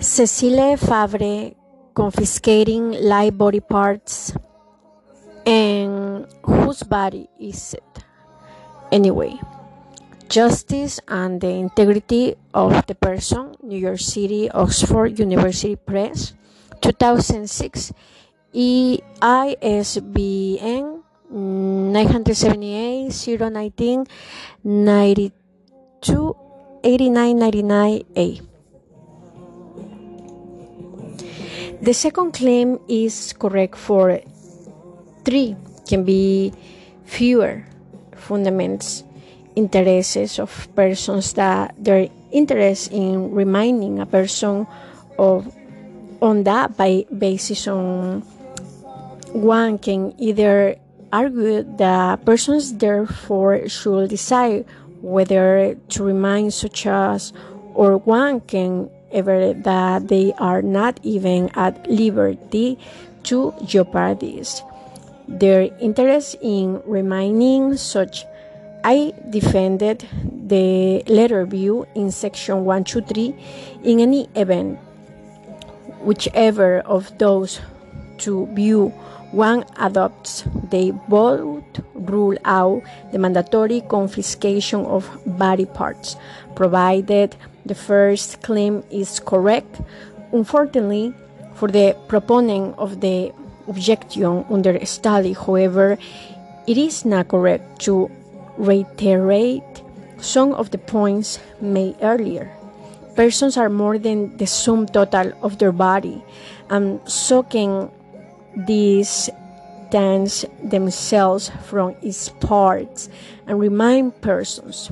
Cecile Fabre confiscating live body parts and whose body is it? Anyway justice and the integrity of the person new york city oxford university press 2006 eisbn 978 019 92 8999a The second claim is correct for three, can be fewer fundaments, interests of persons that their interest in reminding a person of on that by basis on one can either argue that persons therefore should decide whether to remind such as or one can ever that they are not even at liberty to jeopardize their interest in remaining such. I defended the letter view in section 123 in any event, whichever of those two view one adopts, they both rule out the mandatory confiscation of body parts, provided the first claim is correct. Unfortunately, for the proponent of the objection under study, however, it is not correct to reiterate some of the points made earlier. Persons are more than the sum total of their body, and so can these distance themselves from its parts and remind persons.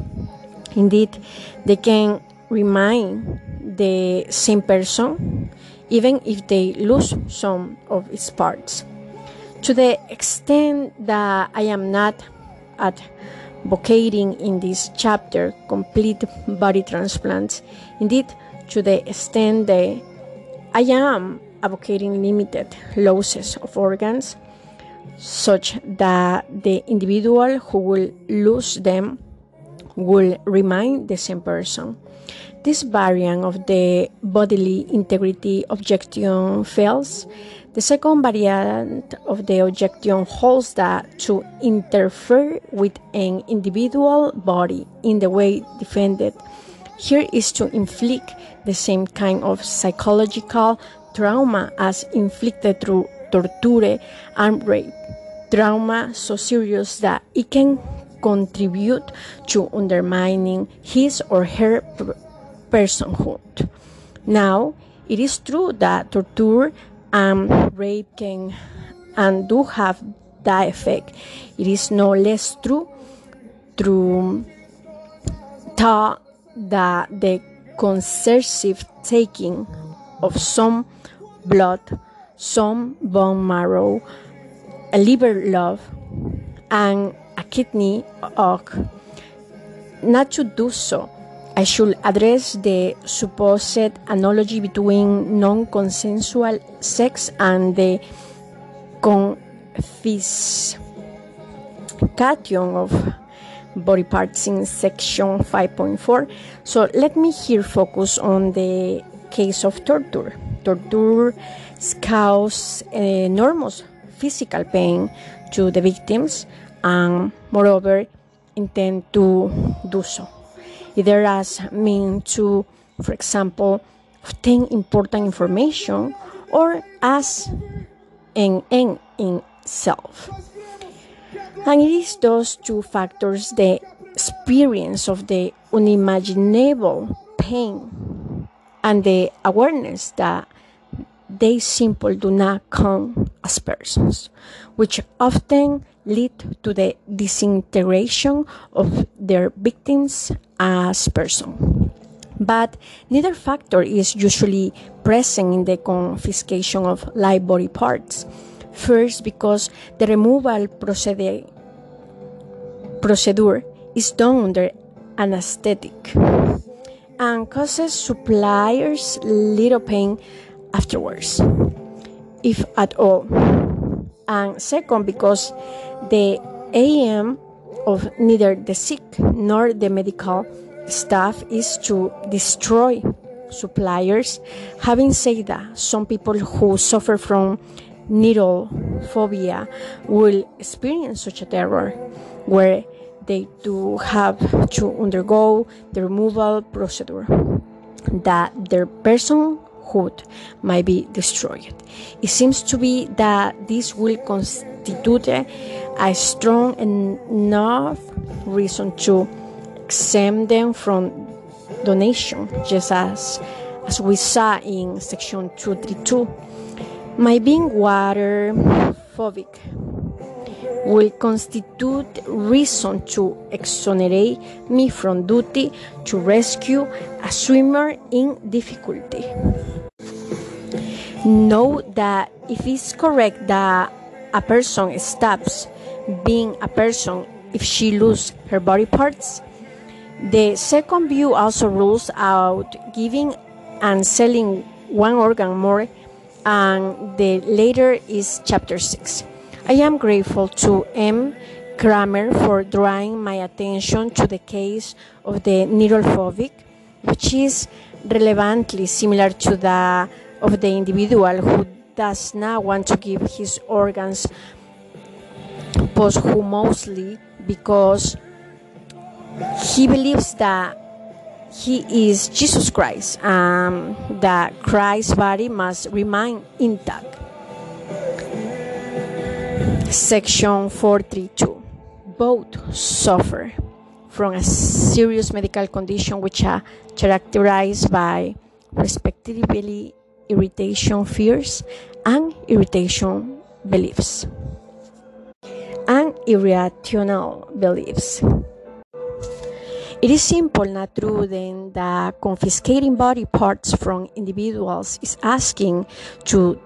Indeed, they can remain the same person even if they lose some of its parts. To the extent that I am not advocating in this chapter complete body transplants, indeed, to the extent that I am advocating limited losses of organs, such that the individual who will lose them will remain the same person. This variant of the bodily integrity objection fails. The second variant of the objection holds that to interfere with an individual body in the way defended here is to inflict the same kind of psychological trauma as inflicted through torture and rape. Trauma so serious that it can contribute to undermining his or her personhood. Now, it is true that torture and rape can and do have that effect. It is no less true through that the coercive taking of some blood, some bone marrow, a liver lobe, and a kidney og not to do so I should address the supposed analogy between non consensual sex and the confiscation of body parts in section 5.4. So let me here focus on the case of torture. Torture causes enormous physical pain to the victims and, moreover, intend to do so either as mean to, for example, obtain important information or as an end in self. And it is those two factors, the experience of the unimaginable pain and the awareness that they simply do not come as persons, which often lead to the disintegration of their victims as person. But neither factor is usually present in the confiscation of live body parts. First, because the removal procedure, procedure is done under anesthetic and causes suppliers little pain afterwards, if at all. And second, because the aim of neither the sick nor the medical staff is to destroy suppliers. Having said that, some people who suffer from needle phobia will experience such a terror where they do have to undergo the removal procedure that their personhood might be destroyed. It seems to be that this will constitute a strong enough reason to exempt them from donation, just as as we saw in section 232. My being water phobic will constitute reason to exonerate me from duty to rescue a swimmer in difficulty. Note that if it's correct that a person stops being a person if she loses her body parts, the second view also rules out giving and selling one organ more and the later is chapter 6. I am grateful to M. Kramer for drawing my attention to the case of the neurophobic, which is relevantly similar to that of the individual who does not want to give his organs posthumously because he believes that he is Jesus Christ, um, that Christ's body must remain intact. Section 432 Both suffer from a serious medical condition which are characterized by respectively irritation fears and irritation beliefs and irrational beliefs. It is simple, not true, then that confiscating body parts from individuals is asking to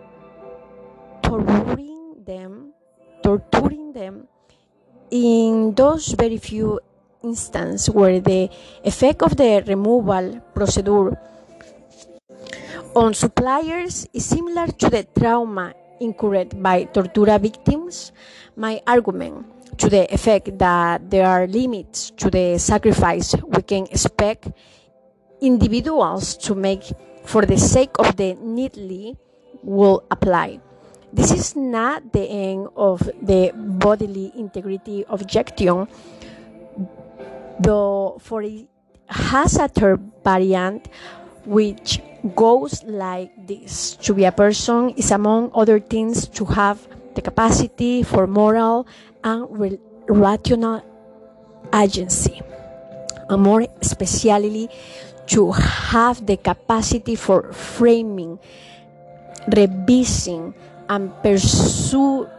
torturing them, torturing them in those very few instances where the effect of the removal procedure on suppliers is similar to the trauma incurred by tortura victims. My argument to the effect that there are limits to the sacrifice we can expect individuals to make for the sake of the needly will apply. This is not the end of the bodily integrity objection, though for it has a third variant which goes like this. To be a person is among other things to have the capacity for moral and rational agency, and more especially to have the capacity for framing, revising, and pursuing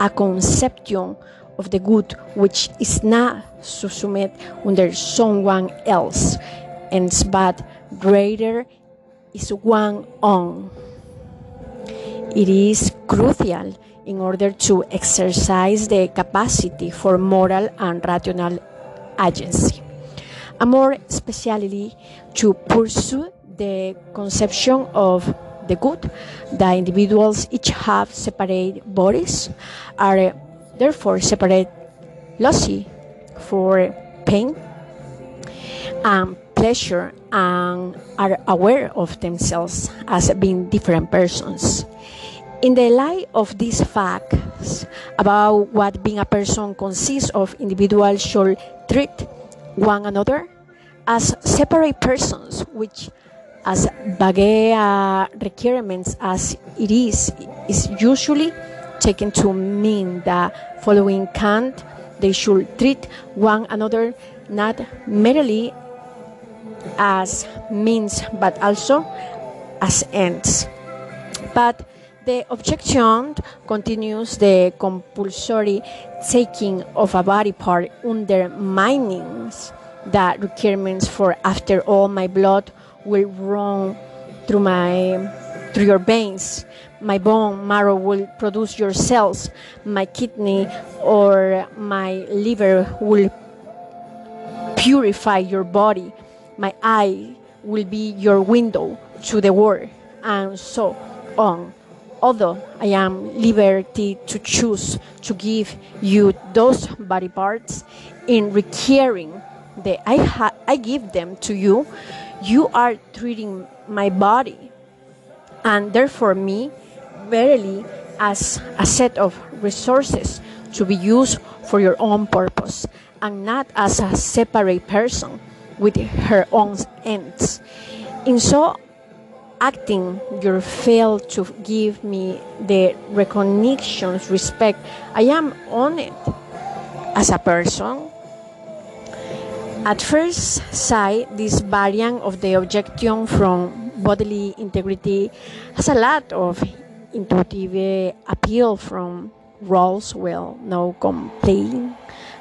a conception of the good which is not subsumed under someone else, and but greater is one own. It is crucial in order to exercise the capacity for moral and rational agency, and more especially to pursue the conception of the good. The individuals each have separate bodies, are therefore separate lossy for pain and pleasure, and are aware of themselves as being different persons. In the light of these facts about what being a person consists of, individuals should treat one another as separate persons, which, as vague requirements as it is, is usually taken to mean that following Kant, they should treat one another not merely as means but also as ends. But the objection continues the compulsory taking of a body part undermines the requirements for after all my blood will run through my through your veins. My bone marrow will produce your cells. My kidney or my liver will purify your body my eye will be your window to the world and so on. Although I am liberty to choose to give you those body parts in requiring that I, ha- I give them to you, You are treating my body, and therefore me, verily, as a set of resources to be used for your own purpose, and not as a separate person with her own ends. In so acting, you fail to give me the recognition, respect I am honored as a person. At first sight, this variant of the objection from bodily integrity has a lot of intuitive uh, appeal from Rawls will now complain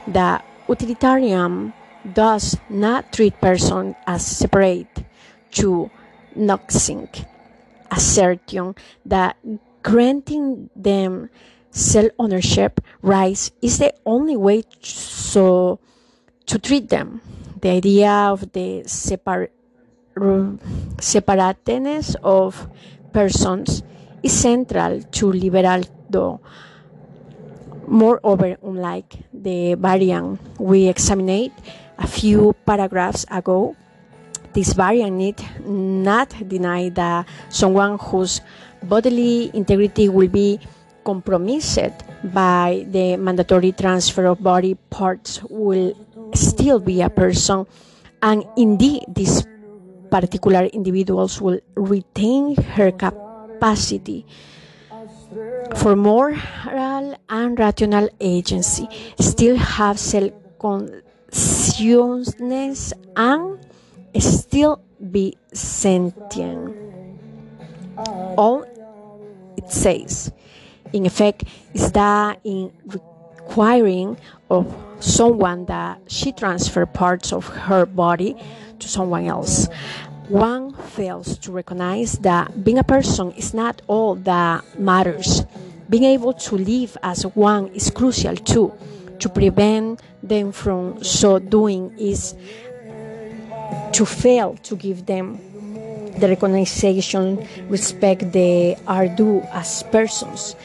that utilitarian does not treat persons as separate to Nozick's assertion that granting them self ownership rights is the only way to, so to treat them. The idea of the separ- separateness of persons is central to liberal though. Moreover, unlike the variant we examined a few paragraphs ago, this variant need not deny that someone whose bodily integrity will be compromised by the mandatory transfer of body parts will still be a person, and indeed, these particular individuals will retain her capacity for moral and rational agency, still have self consciousness, and still be sentient. All it says, in effect, is that in requiring of someone that she transfer parts of her body to someone else. One fails to recognize that being a person is not all that matters. Being able to live as one is crucial too. To prevent them from so doing is to fail to give them the recognition, respect they are due as persons.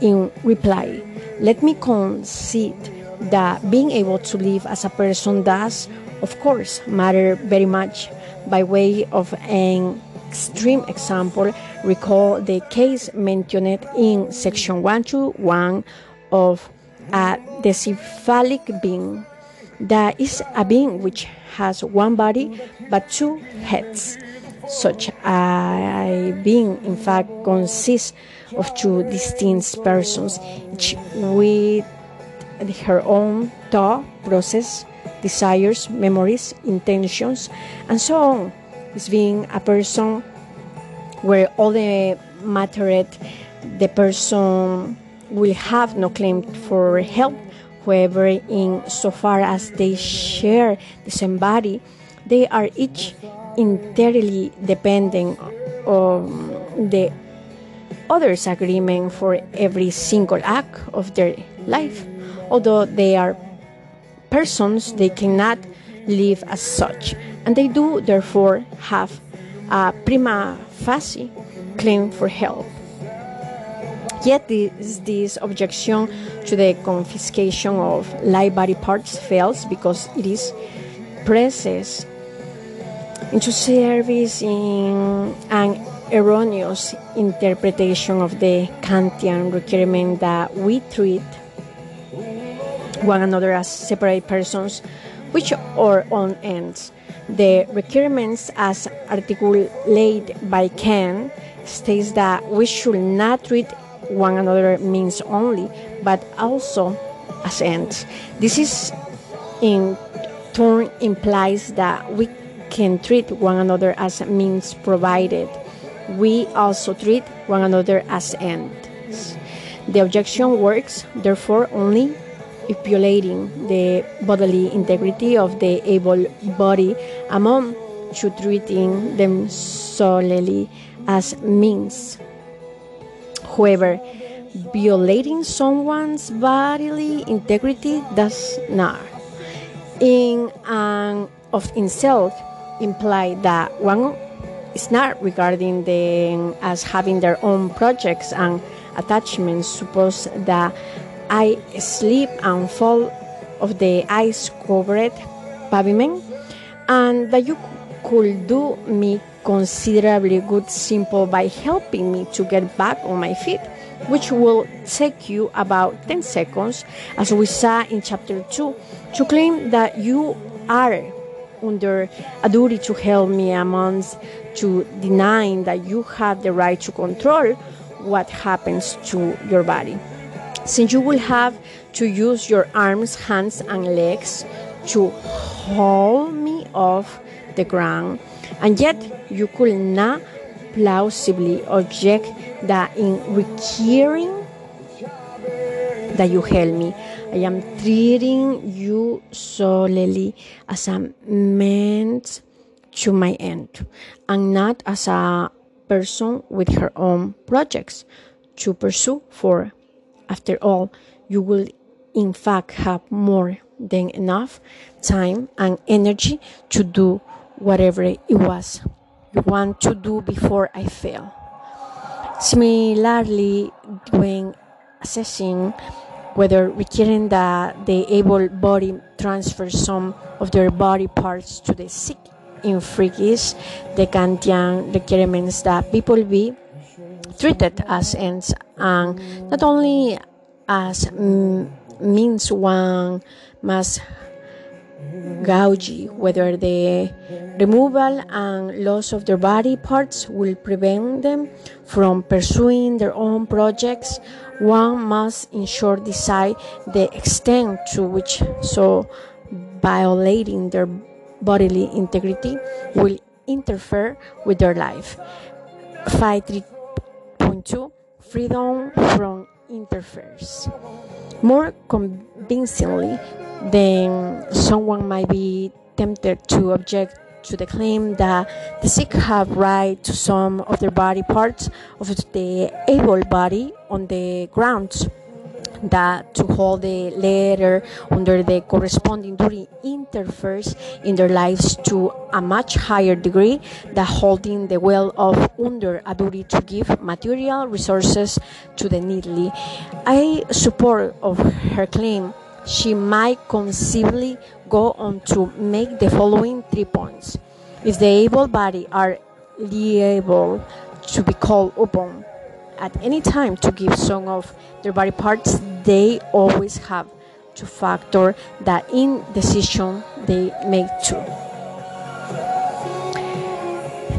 In reply, let me concede that being able to live as a person does, of course, matter very much. By way of an extreme example, recall the case mentioned in section 121 of a dicephalic being. That is a being which has one body but two heads. Such a being, in fact, consists of two distinct persons, each with her own thought process, desires, memories, intentions, and so on. Is being a person where all the matter the person will have no claim for help. However, in so far as they share the same body, they are each entirely dependent on the other's agreement for every single act of their life. Although they are persons, they cannot live as such, and they do therefore have a prima facie claim for help. Yet this, this objection to the confiscation of live body parts fails because it is presses into service in an erroneous interpretation of the Kantian requirement that we treat one another as separate persons, which are on ends. The requirements, as articulated by Kant, states that we should not treat one another means only, but also as ends. This is in turn implies that we can treat one another as means provided we also treat one another as ends. The objection works, therefore, only if violating the bodily integrity of the able body among to treating them solely as means. However, violating someone's bodily integrity does not, in and of itself, imply that one is not regarding them as having their own projects and attachments. Suppose that I sleep and fall of the ice covered pavement, and that you could do me considerably good simple by helping me to get back on my feet, which will take you about 10 seconds, as we saw in chapter 2, to claim that you are under a duty to help me amongst to denying that you have the right to control what happens to your body. Since you will have to use your arms, hands, and legs to hold me off the ground, and yet you could not plausibly object that in requiring that you help me, I am treating you solely as a means to my end and not as a person with her own projects to pursue for after all you will in fact have more than enough time and energy to do whatever it was you want to do before I fail. Similarly, when assessing whether requiring that the able body transfer some of their body parts to the sick in freakish, the Kantian requirements that people be treated as ends and not only as means one must gauge whether the removal and loss of their body parts will prevent them from pursuing their own projects. One must ensure decide the extent to which so violating their bodily integrity will interfere with their life. 5.3.2 Freedom from interference. More convincingly, then someone might be tempted to object to the claim that the sick have right to some of their body parts of the able body on the grounds that to hold the letter under the corresponding duty interferes in their lives to a much higher degree than holding the well of under a duty to give material resources to the needy. I support of her claim she might conceivably go on to make the following three points. If the able body are liable to be called upon at any time to give some of their body parts, they always have to factor that in decision they make too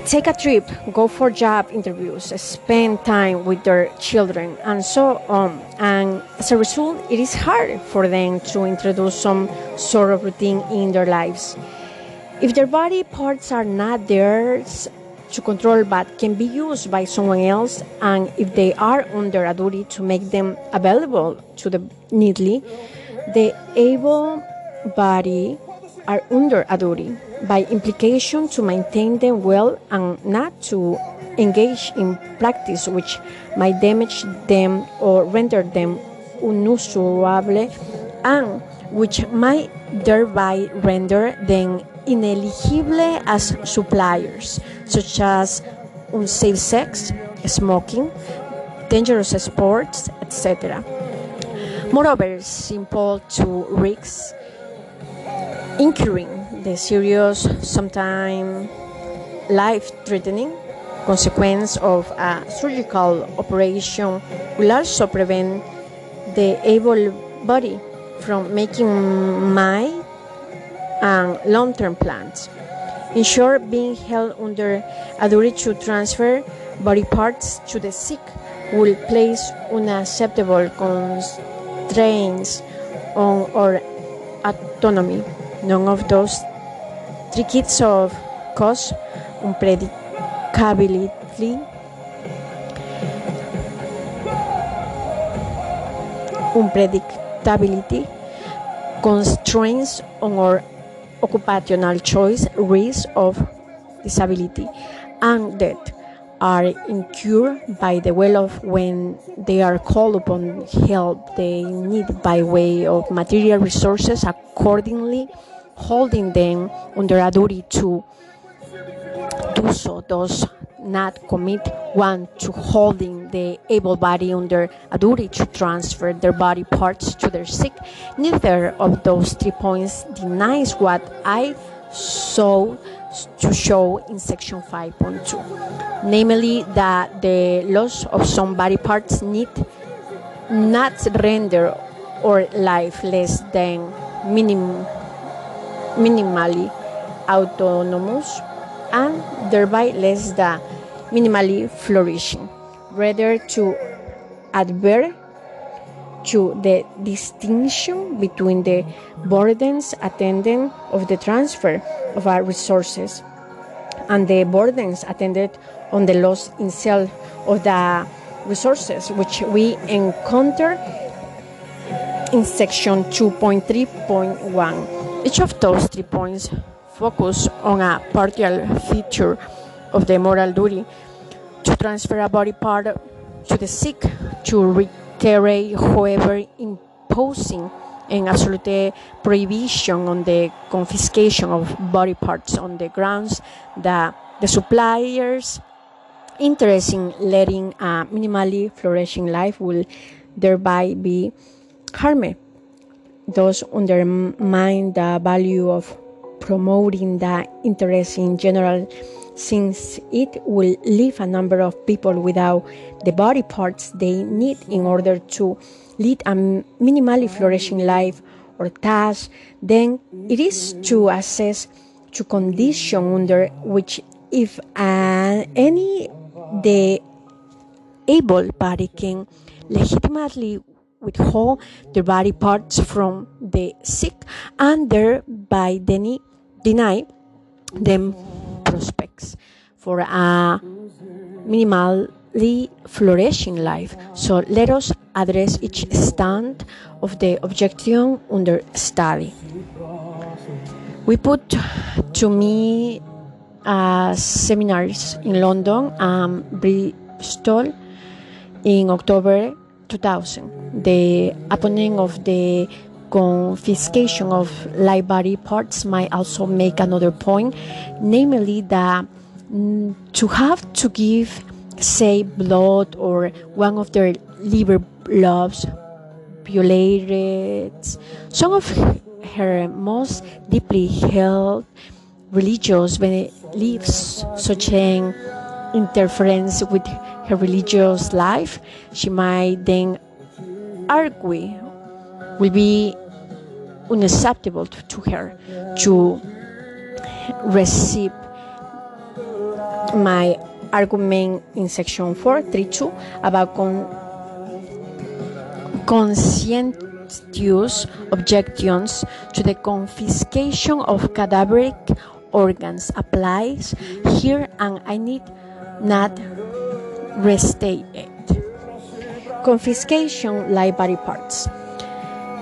take a trip, go for job interviews, spend time with their children, and so on. And as a result, it is hard for them to introduce some sort of routine in their lives. If their body parts are not theirs to control but can be used by someone else, and if they are under a duty to make them available to the needy, the able body are under a duty by implication to maintain them well and not to engage in practice which might damage them or render them unusable and which might thereby render them ineligible as suppliers, such as unsafe sex, smoking, dangerous sports, etc. Moreover, simple to risks incurring the serious, sometimes life threatening consequence of a surgical operation will also prevent the able body from making my and long term plans. In short, being held under a duty to transfer body parts to the sick will place unacceptable constraints on our autonomy. None of those Kids of cause unpredictability, unpredictability, constraints on our occupational choice, risk of disability, and death are incurred by the well of when they are called upon help. They need by way of material resources accordingly holding them under a duty to do so does not commit one to holding the able body under a duty to transfer their body parts to their sick. Neither of those three points denies what I so to show in section 5.2, namely that the loss of some body parts need not render or life less than minim, minimally autonomous and thereby less than minimally flourishing, rather to advert to the distinction between the burdens attendant of the transfer of our resources and the burdens attended on the loss in self of the resources which we encounter in section 2.3.1. Each of those three points focus on a partial feature of the moral duty to transfer a body part to the sick to require, however, imposing an absolute prohibition on the confiscation of body parts on the grounds that the suppliers interest in letting a minimally flourishing life will thereby be harmed. Thus, undermine the value of promoting the interest in general, since it will leave a number of people without the body parts they need in order to lead a minimally flourishing life or task, then it is to assess to condition under which if uh, any the able body can legitimately withhold their body parts from the sick and thereby deny, deny them prospects for a minimally flourishing life. So let us address each stand of the objection under study. We put to me uh, seminars in London and Bristol in October 2000. The opponent of the confiscation of body parts might also make another point, namely that mm, to have to give, say, blood or one of their liver lobes violated some of her most deeply held religious beliefs, such an interference with her religious life, she might then argue will be unacceptable to, to her to receive my argument in section 432 about con- conscientious objections to the confiscation of cadaveric organs applies here and I need not restate it. Confiscation like body parts.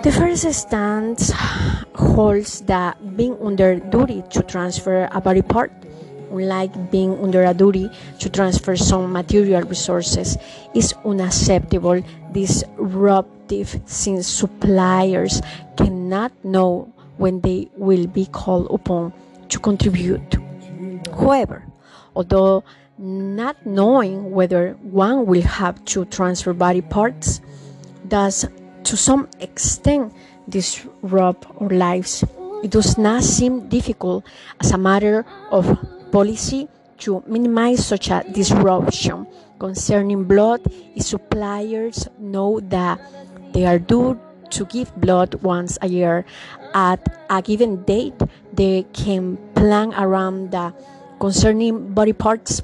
The first stance holds that being under duty to transfer a body part, unlike being under a duty to transfer some material resources, is unacceptable, disruptive, since suppliers cannot know when they will be called upon to contribute. However, although not knowing whether one will have to transfer body parts does to some extent disrupt our lives. It does not seem difficult as a matter of policy to minimize such a disruption. Concerning blood, suppliers know that they are due to give blood once a year at a given date, they can plan around that. Concerning body parts,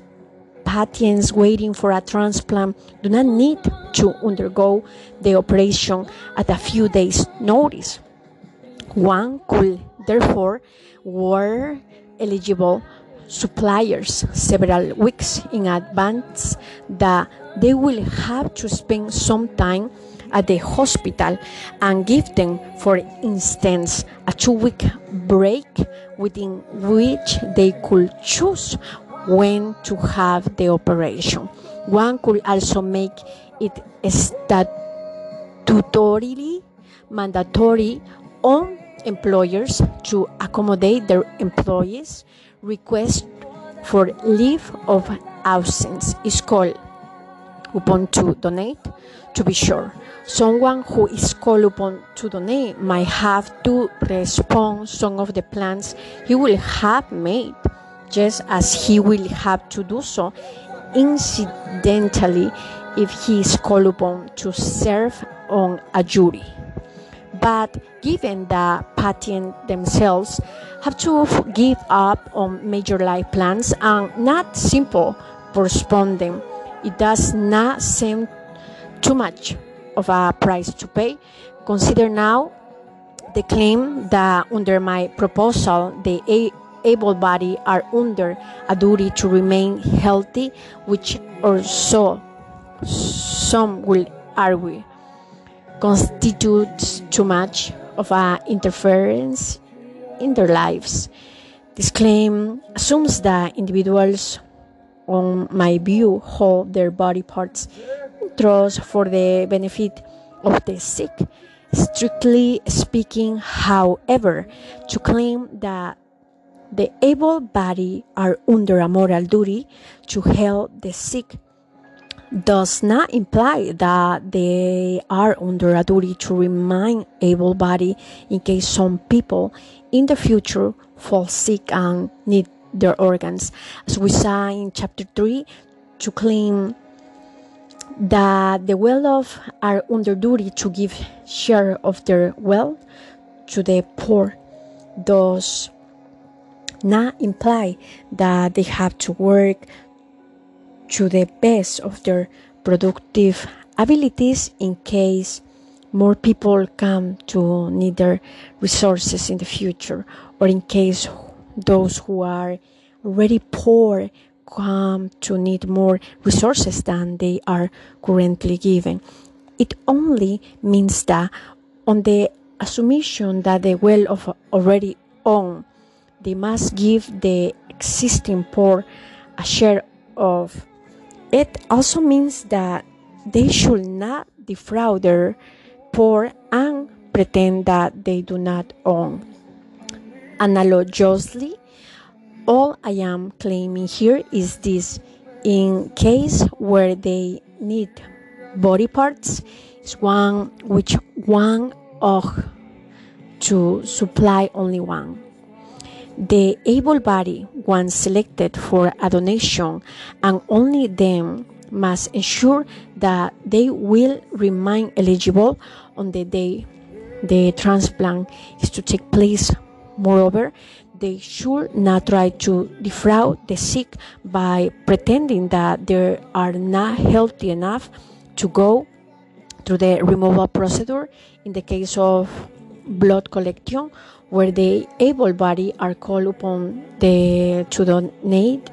patients waiting for a transplant do not need to undergo the operation at a few days' notice. One could therefore warn eligible suppliers several weeks in advance that they will have to spend some time at the hospital and give them, for instance, a two week break within which they could choose when to have the operation. One could also make it statutorily mandatory on employers to accommodate their employees' request for leave of absence. Is called upon to donate to be sure. Someone who is called upon to donate might have to respond some of the plans he will have made just as he will have to do so incidentally if he is called upon to serve on a jury. But given that patients themselves have to give up on major life plans and not simple postpone them, it does not seem too much of a price to pay. Consider now the claim that under my proposal the able bodied are under a duty to remain healthy, which or so some will argue constitutes too much of an interference in their lives. This claim assumes that individuals, on my view, hold their body parts in trust for the benefit of the sick. Strictly speaking, however, to claim that the able bodied are under a moral duty to help the sick does not imply that they are under a duty to remain able bodied in case some people in the future fall sick and need their organs. As we saw in chapter 3, to claim that the well-off are under duty to give share of their wealth to the poor does not imply that they have to work to the best of their productive abilities in case more people come to need their resources in the future or in case those who are already poor come to need more resources than they are currently given. It only means that on the assumption that the well of already own, they must give the existing poor a share of it also means that they should not defraud their poor and pretend that they do not own. Analogously, all I am claiming here is this in case where they need body parts is one which one ought to supply only one. The able body, once selected for a donation, and only them must ensure that they will remain eligible on the day the transplant is to take place. Moreover, they should not try to defraud the sick by pretending that they are not healthy enough to go through the removal procedure in the case of blood collection where the able bodied are called upon the, to donate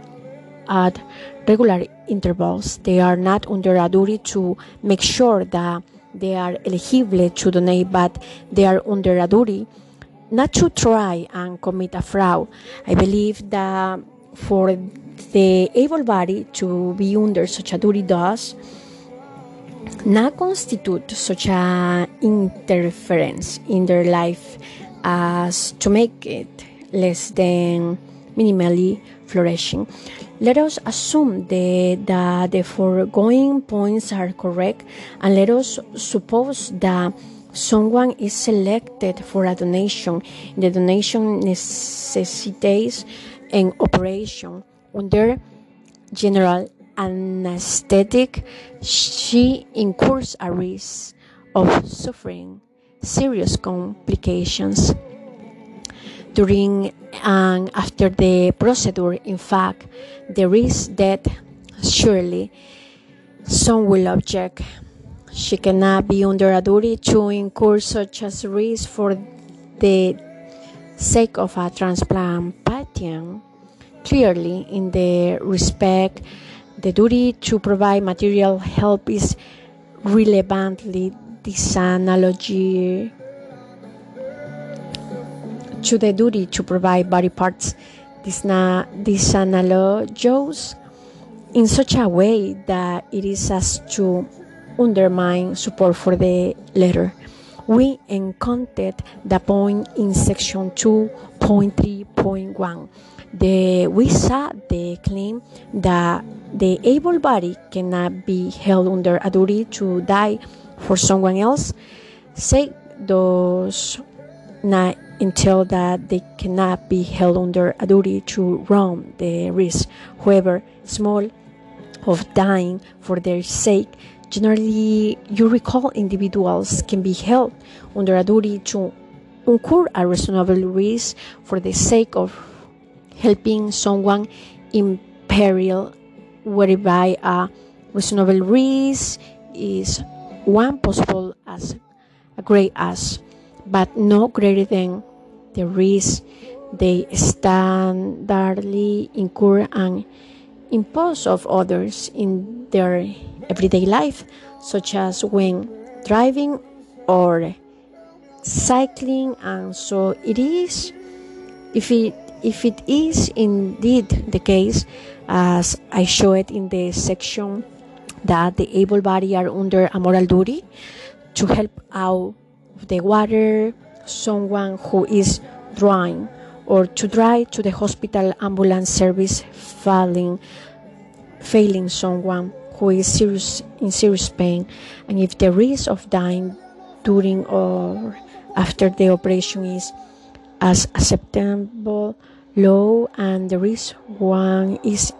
at regular intervals. They are not under a duty to make sure that they are eligible to donate, but they are under a duty not to try and commit a fraud. I believe that for the able body to be under such a duty does not constitute such an interference in their life as to make it less than minimally flourishing. Let us assume the, that the foregoing points are correct and let us suppose that someone is selected for a donation. The donation necessitates an operation under general anesthetic. She incurs a risk of suffering serious complications during and after the procedure. In fact, there is death. Surely, some will object. She cannot be under a duty to incur such a risk for the sake of a transplant patient. Clearly, in the respect, the duty to provide material help is relevantly this analogy to the duty to provide body parts. This, na, this analogies in such a way that it is as to undermine support for the letter. We encountered the point in section 2.3.1. The, we saw the claim that the able body cannot be held under a duty to die for someone else, say those not entail that they cannot be held under a duty to run the risk. However, small of dying for their sake, generally you recall individuals can be held under a duty to incur a reasonable risk for the sake of helping someone in peril, whereby a reasonable risk is one possible as a great as, but no greater than the risk they standardly incur and impose of others in their everyday life, such as when driving or cycling, and so it is. If it if it is indeed the case, as I show it in the section that the able body are under a moral duty to help out the water someone who is drowning or to drive to the hospital ambulance service failing failing someone who is serious in serious pain. And if the risk of dying during or after the operation is as acceptable low and the risk one is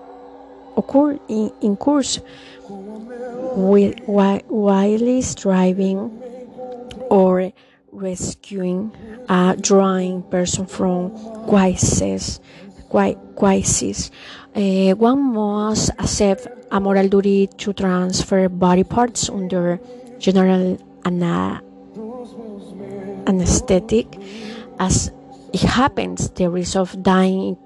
occur in, in course while, driving or rescuing a drowning person from crisis. crisis. Uh, one must accept a moral duty to transfer body parts under general ana- anesthetic. As it happens, the risk of dying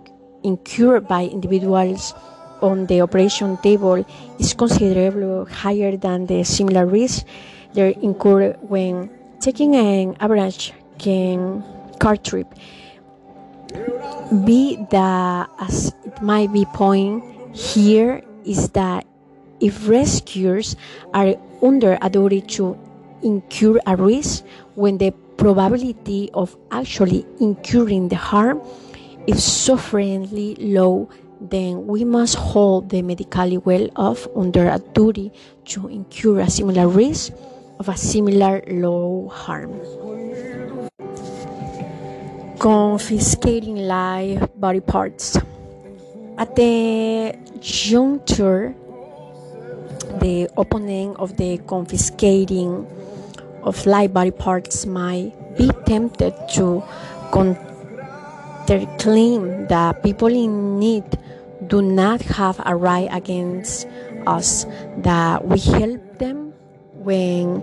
incurred by individuals on the operation table is considerably higher than the similar risk they incur when taking an average car trip. Be that as it might be point here is that if rescuers are under a duty to incur a risk when the probability of actually incurring the harm is sufficiently low then we must hold the medically well off under a duty to incur a similar risk of a similar low harm. Confiscating live body parts. At the juncture, the opponent of the confiscating of live body parts might be tempted to counterclaim that people in need do not have a right against us, that we help them when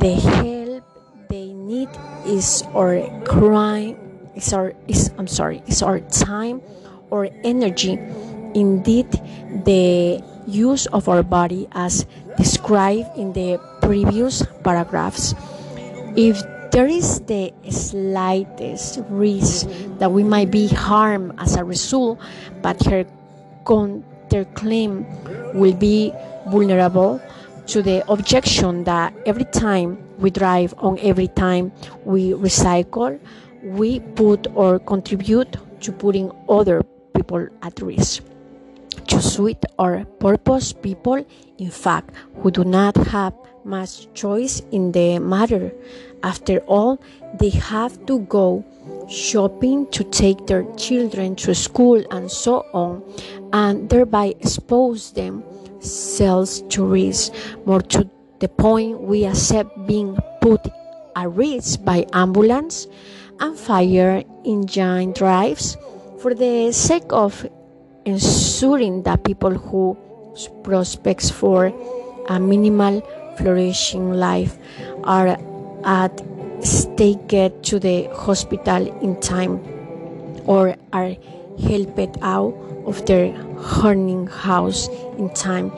the help they need is our crime is our is I'm sorry is our time or energy. Indeed the use of our body as described in the previous paragraphs if there is the slightest risk that we might be harmed as a result but her counterclaim will be vulnerable to the objection that every time we drive on every time we recycle, we put or contribute to putting other people at risk. To suit our purpose, people, in fact, who do not have much choice in the matter. After all, they have to go shopping to take their children to school and so on, and thereby expose them sells to risk. More to the point, we accept being put at risk by ambulance and fire engine drives for the sake of ensuring that people who prospects for a minimal flourishing life are at stake get to the hospital in time or are helped out of their Horning house in time.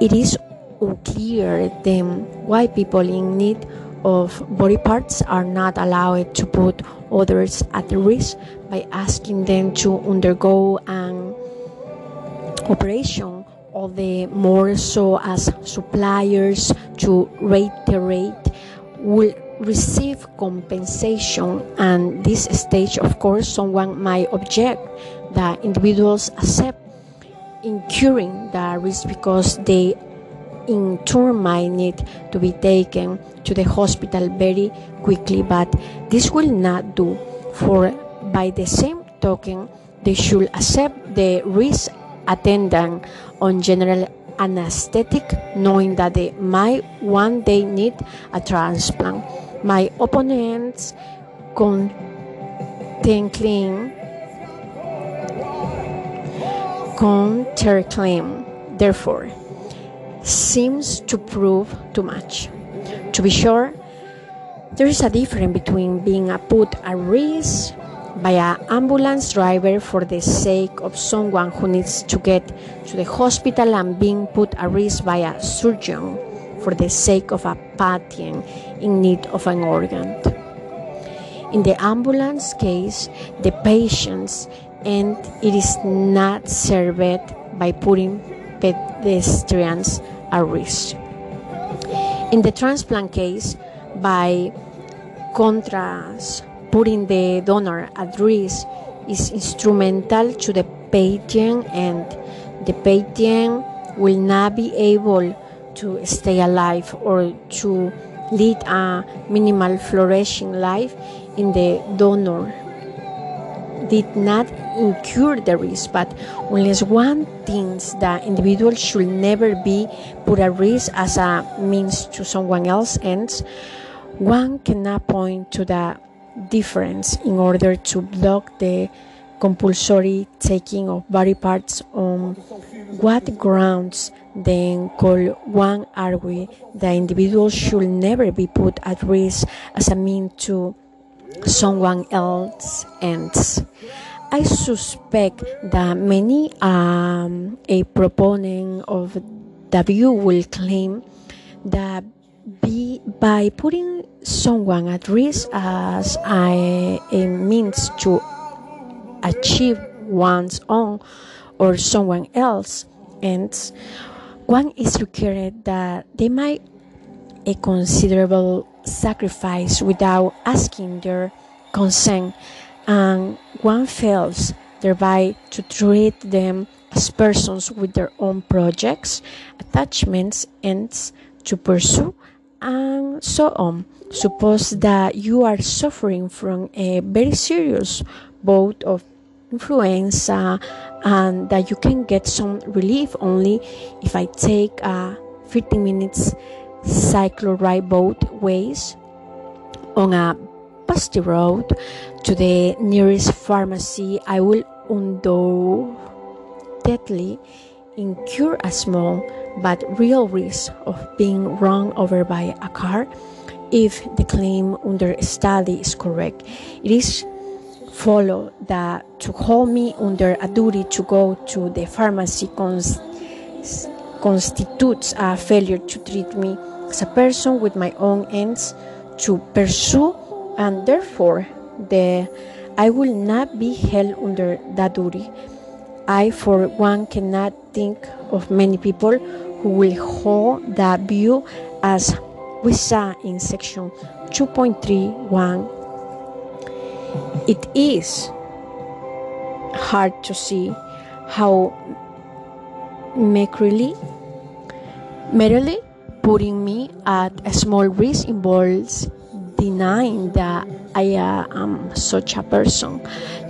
It is unclear then why people in need of body parts are not allowed to put others at risk by asking them to undergo an operation all the more so as suppliers to reiterate will receive compensation and this stage of course someone might object that individuals accept incurring the risk because they in turn might need to be taken to the hospital very quickly, but this will not do, for by the same token, they should accept the risk attendant on general anesthetic, knowing that they might one day need a transplant. My opponents contently counterclaim, therefore, seems to prove too much. To be sure, there is a difference between being put at risk by an ambulance driver for the sake of someone who needs to get to the hospital and being put at risk by a surgeon for the sake of a patient in need of an organ. In the ambulance case, the patients and it is not served by putting pedestrians at risk. In the transplant case, by contrast, putting the donor at risk is instrumental to the patient and the patient will not be able to stay alive or to lead a minimal flourishing life in the donor. Did not incur the risk but unless one thinks that individual should never be put at risk as a means to someone else ends. One cannot point to the difference in order to block the compulsory taking of body parts on what grounds then call one argue the individual should never be put at risk as a means to someone else ends. I suspect that many um, a proponent of the view will claim that be, by putting someone at risk as a, a means to achieve one's own or someone else. Ends, one is required that they might a considerable sacrifice without asking their consent, and one fails thereby to treat them as persons with their own projects, attachments, ends to pursue, and so on. Suppose that you are suffering from a very serious bout of influenza and that you can get some relief only if I take a 15 minutes cycle ride both ways on a busty road to the nearest pharmacy. I will undoubtedly incur a small but real risk of being run over by a car if the claim under study is correct. It is follow that to hold me under a duty to go to the pharmacy cons- constitutes a failure to treat me as a person with my own ends to pursue and therefore the I will not be held under that duty. I, for one, cannot think of many people who will hold that view as we saw in section 2.31. It is hard to see how merely, merely putting me at a small risk involves denying that I am such a person.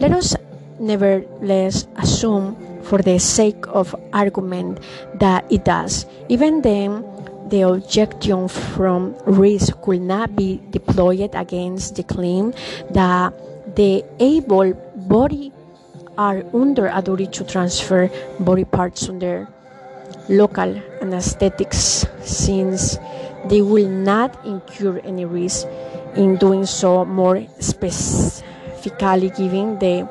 Let us nevertheless assume, for the sake of argument, that it does. Even then, the objection from risk could not be deployed against the claim that the able body are under a duty to transfer body parts under local anesthetics since they will not incur any risk in doing so more specifically given the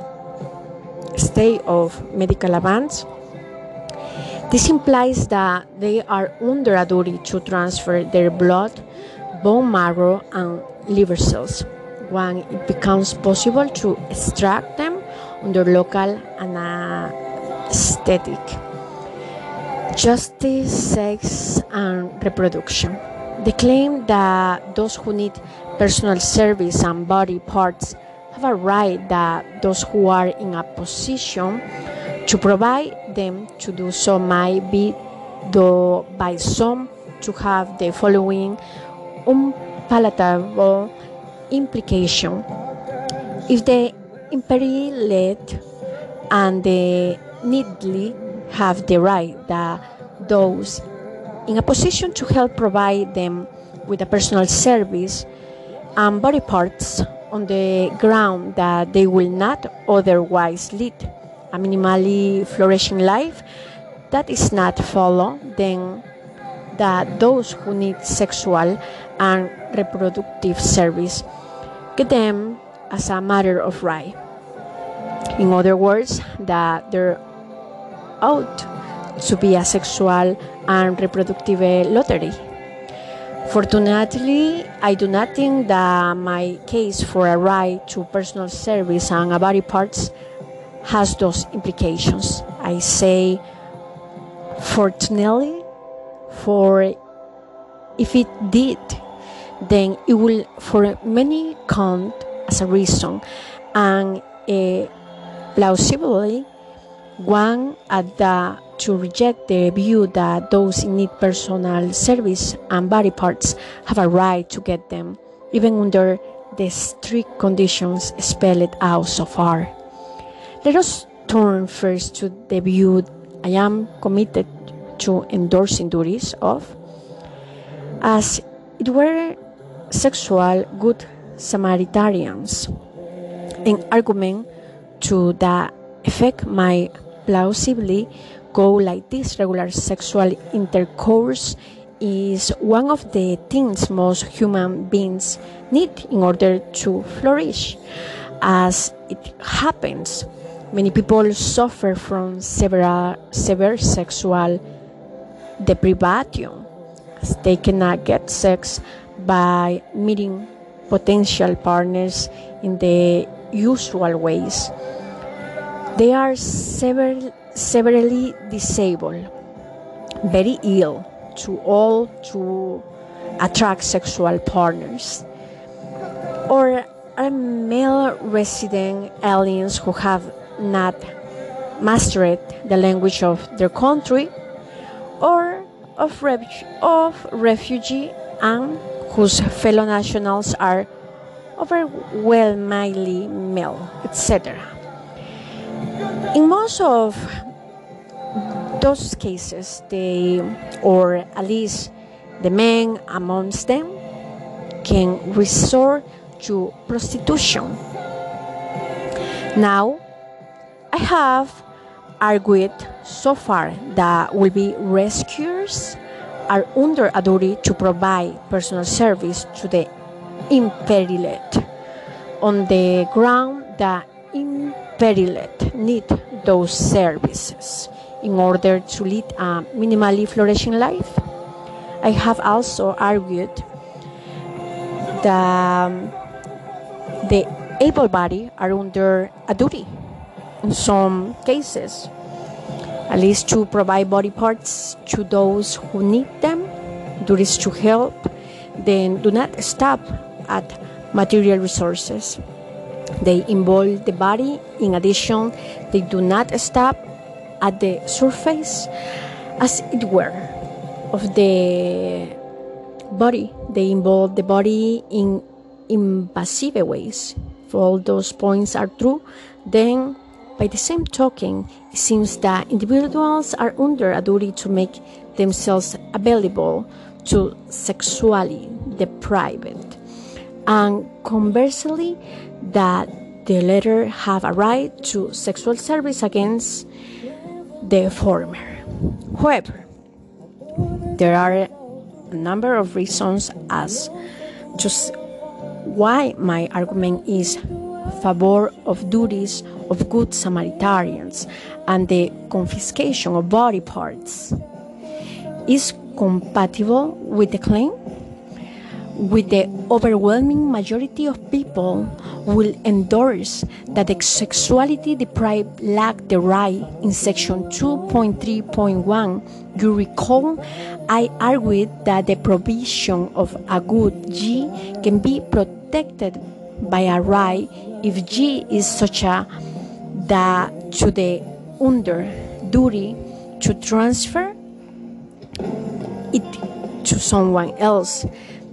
state of medical advance. This implies that they are under a duty to transfer their blood, bone marrow, and liver cells when it becomes possible to extract them under local anesthetic. Justice, sex, and reproduction. The claim that those who need personal service and body parts have a right that those who are in a position to provide them to do so might be though by some to have the following unpalatable implication. If the imperialed and the needly have the right that those in a position to help provide them with a personal service and body parts on the ground that they will not otherwise lead a minimally flourishing life that is not follow then that those who need sexual and reproductive service get them as a matter of right. In other words that there ought to be a sexual and reproductive eh, lottery Fortunately, I do not think that my case for a right to personal service and body parts has those implications. I say fortunately, for if it did, then it will for many count as a reason and uh, plausibly one at the to reject the view that those in need personal service and body parts have a right to get them, even under the strict conditions spelled out so far. Let us turn first to the view I am committed to endorsing duties of, as it were sexual good Samaritans, an argument to the effect my plausibly go like this regular sexual intercourse is one of the things most human beings need in order to flourish. As it happens, many people suffer from several severe sexual deprivation as they cannot get sex by meeting potential partners in the usual ways. They are several, severely disabled, very ill, to all to attract sexual partners, or are male resident aliens who have not mastered the language of their country, or of, ref- of refugee and whose fellow nationals are overwhelmingly male, etc. In most of those cases, they, or at least the men amongst them, can resort to prostitution. Now, I have argued so far that will be rescuers are under a duty to provide personal service to the imperiled on the ground that imperiled need those services in order to lead a minimally flourishing life. I have also argued that um, the able bodied are under a duty in some cases, at least to provide body parts to those who need them, duties to help, then do not stop at material resources. They involve the body. In addition, they do not stop at the surface, as it were, of the body. They involve the body in invasive ways. If all those points are true, then by the same token, it seems that individuals are under a duty to make themselves available to sexually deprived, and conversely, that the latter have a right to sexual service against the former. However, there are a number of reasons as just why my argument is favor of duties of good Samaritans and the confiscation of body parts is compatible with the claim with the overwhelming majority of people will endorse that the sexuality deprived lack the right in section 2.3.1 you recall i argued that the provision of a good g can be protected by a right if g is such a that to the under duty to transfer it to someone else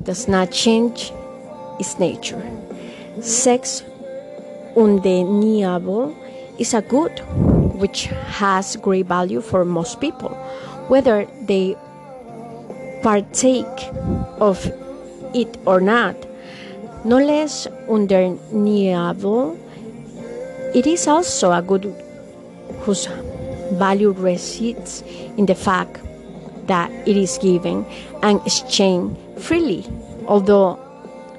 does not change its nature. Sex undeniable is a good which has great value for most people, whether they partake of it or not. No less undeniable, it is also a good whose value resides in the fact that it is given and exchanged freely, although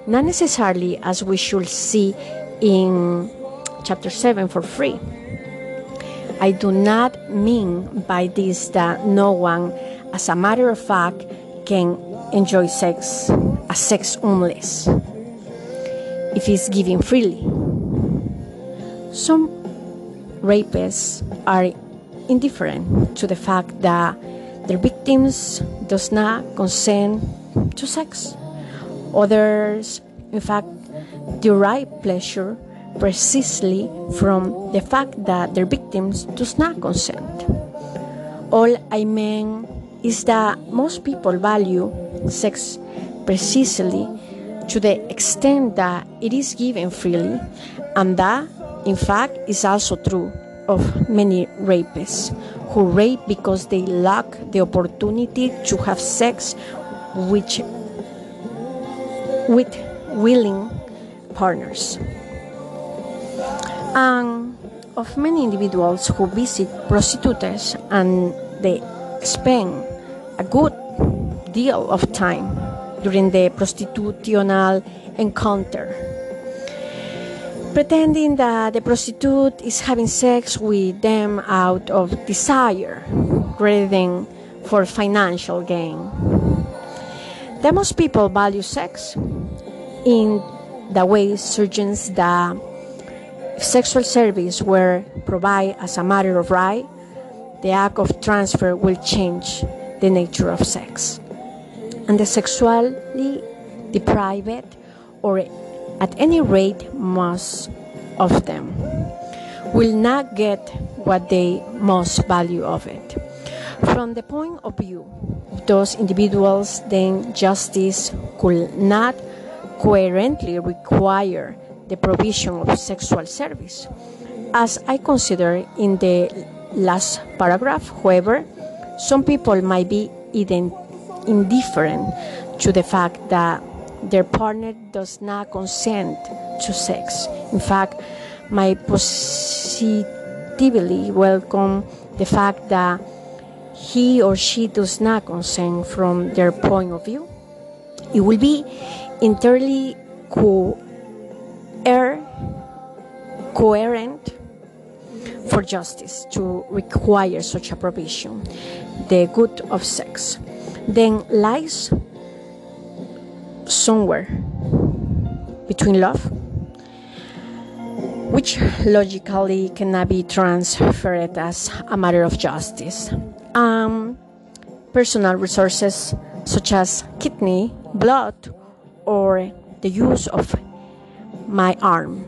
not necessarily as we should see in chapter 7 for free. I do not mean by this that no one, as a matter of fact, can enjoy sex as sex homeless if it's given freely. Some rapists are indifferent to the fact that their victims does not consent to sex. Others, in fact, derive pleasure precisely from the fact that their victims does not consent. All I mean is that most people value sex precisely to the extent that it is given freely, and that, in fact, is also true of many rapists who rape because they lack the opportunity to have sex which, with willing partners. And of many individuals who visit prostitutes and they spend a good deal of time during the prostitutional encounter pretending that the prostitute is having sex with them out of desire rather than for financial gain. That most people value sex in the way surgeons if sexual service were provided as a matter of right, the act of transfer will change the nature of sex. And the sexually deprived or at any rate, most of them will not get what they most value of it. From the point of view of those individuals, then justice could not coherently require the provision of sexual service. As I consider in the last paragraph, however, some people might be indifferent to the fact that their partner does not consent to sex. In fact, my positively welcome the fact that he or she does not consent from their point of view. It will be entirely co- coherent for justice to require such a provision, the good of sex. Then lies somewhere between love, which logically cannot be transferred as a matter of justice, um, personal resources such as kidney, blood, or the use of my arm,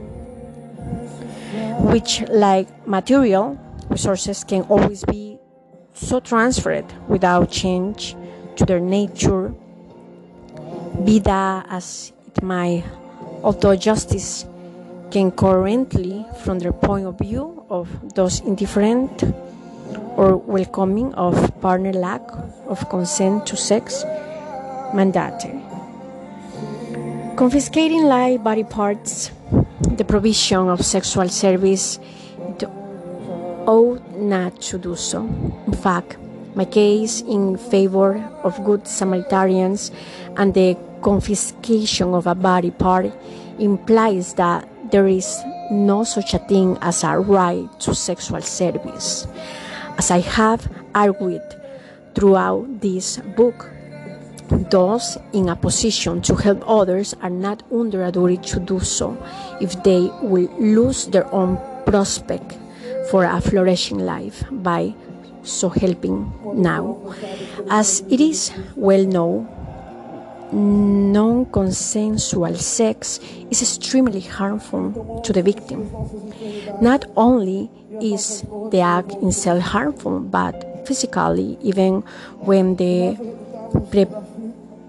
which, like material resources, can always be so transferred without change to their nature be that as it might, although justice can currently, from the point of view of those indifferent or welcoming of partner lack of consent to sex, mandatory. Confiscating live body parts, the provision of sexual service, ought not to do so. In fact, my case in favor of good Samaritans and the confiscation of a body part implies that there is no such a thing as a right to sexual service. As I have argued throughout this book, those in a position to help others are not under a duty to do so if they will lose their own prospect for a flourishing life by so helping now. As it is well known, non consensual sex is extremely harmful to the victim. Not only is the act itself harmful, but physically, even when the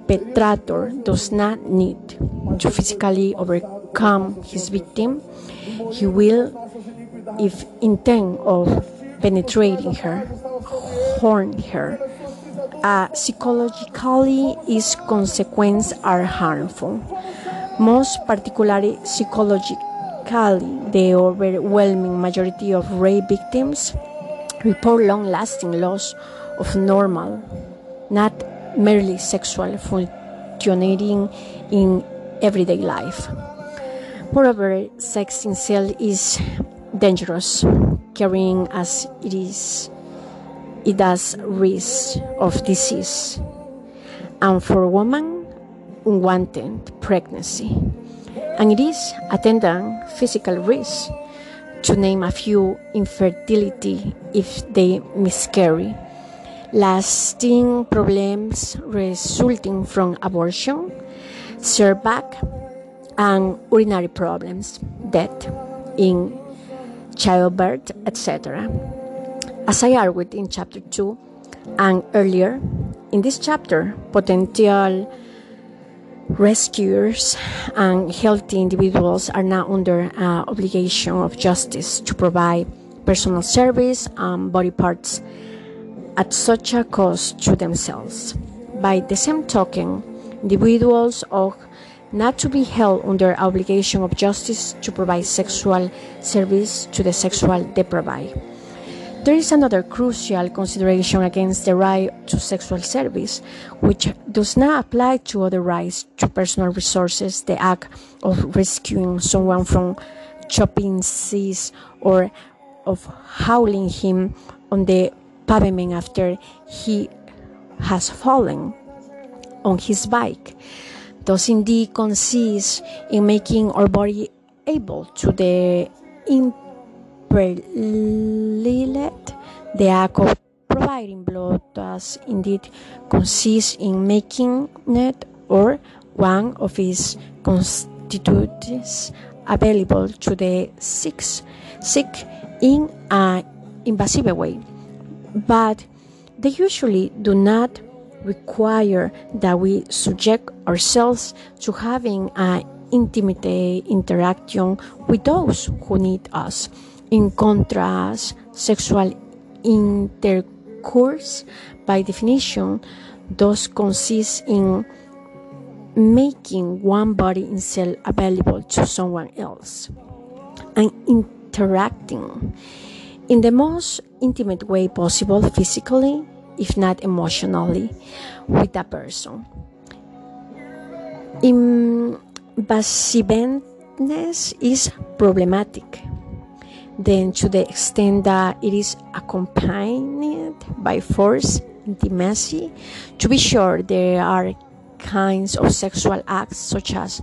perpetrator does not need to physically overcome his victim, he will, if intent of penetrating her, harm her. Uh, psychologically, its consequences are harmful. Most particularly psychologically, the overwhelming majority of rape victims report long lasting loss of normal, not merely sexual functioning in everyday life. Moreover, sex in itself is dangerous, carrying as it is it does risk of disease, and for women, unwanted pregnancy, and it is attendant physical risk to name a few, infertility if they miscarry, lasting problems resulting from abortion, setback, and urinary problems, death in childbirth, etc. As I argued in chapter 2 and earlier, in this chapter, potential rescuers and healthy individuals are now under uh, obligation of justice to provide personal service and body parts at such a cost to themselves. By the same token, individuals ought not to be held under obligation of justice to provide sexual service to the sexual deprived. There is another crucial consideration against the right to sexual service, which does not apply to other rights to personal resources, the act of rescuing someone from chopping seas or of hauling him on the pavement after he has fallen on his bike does indeed consist in making our body able to the imperilled. The act of providing blood does indeed consist in making it or one of its constituents available to the sick, sick in an invasive way. But they usually do not require that we subject ourselves to having an intimate interaction with those who need us. In contrast, sexual intercourse, by definition, does consist in making one body itself available to someone else and interacting in the most intimate way possible physically if not emotionally, with a person. Invasiveness is problematic. Then, to the extent that it is accompanied by force, intimacy, to be sure, there are kinds of sexual acts such as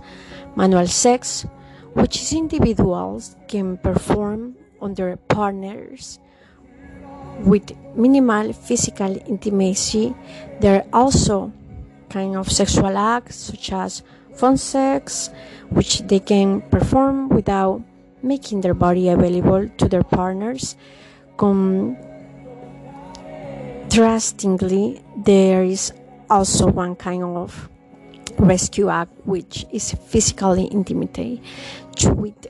manual sex, which individuals can perform on their partners with minimal physical intimacy. There are also kind of sexual acts such as phone sex, which they can perform without making their body available to their partners. Contrastingly, there is also one kind of rescue act which is physically intimate with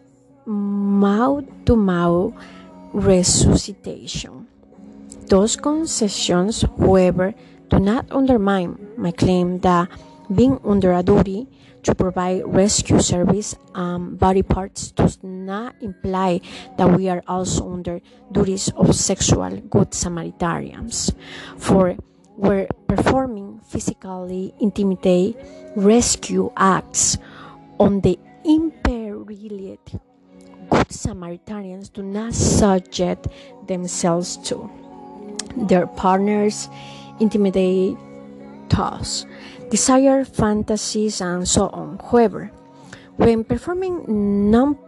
mouth to mouth resuscitation. Those concessions, however, do not undermine my claim that being under a duty to provide rescue service and body parts does not imply that we are also under duties of sexual good Samaritans. For we're performing physically intimate rescue acts on the imperiled good Samaritans do not subject themselves to their partners intimidate us, desire fantasies, and so on. However, when performing non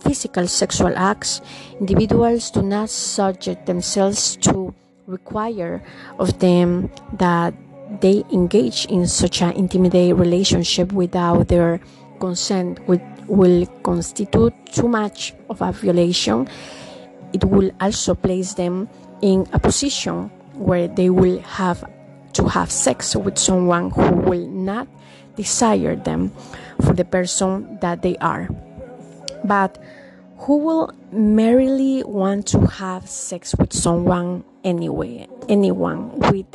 physical sexual acts, individuals do not subject themselves to require of them that they engage in such an intimate relationship without their consent, which will constitute too much of a violation. It will also place them in a position where they will have to have sex with someone who will not desire them for the person that they are, but who will merely want to have sex with someone anyway, anyone with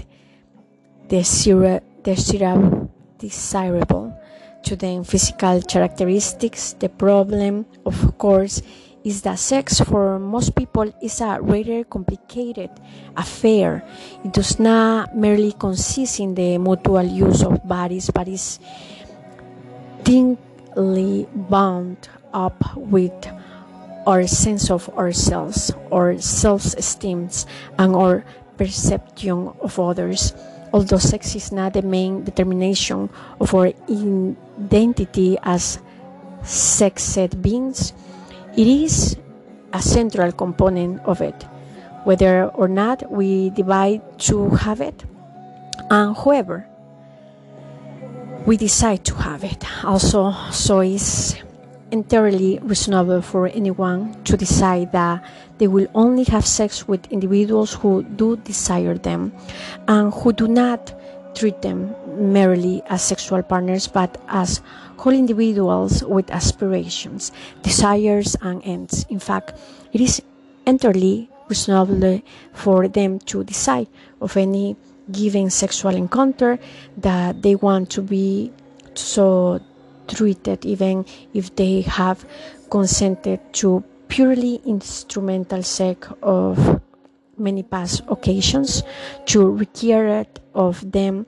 desira, desirable, desirable to them physical characteristics. The problem, of course, is that sex for most people is a rather complicated affair. It does not merely consist in the mutual use of bodies, but is deeply bound up with our sense of ourselves, our self-esteem, and our perception of others. Although sex is not the main determination of our identity as sexed beings, it is a central component of it, whether or not we divide to have it. And whoever we decide to have it. Also, so it's entirely reasonable for anyone to decide that they will only have sex with individuals who do desire them and who do not treat them merely as sexual partners but as whole individuals with aspirations, desires, and ends. In fact, it is entirely reasonable for them to decide of any given sexual encounter that they want to be so treated, even if they have consented to purely instrumental sex of many past occasions, to require of them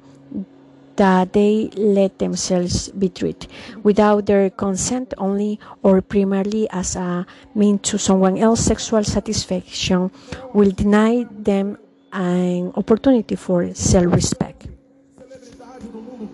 that they let themselves be treated without their consent only or primarily as a mean to someone else's sexual satisfaction will deny them an opportunity for self-respect.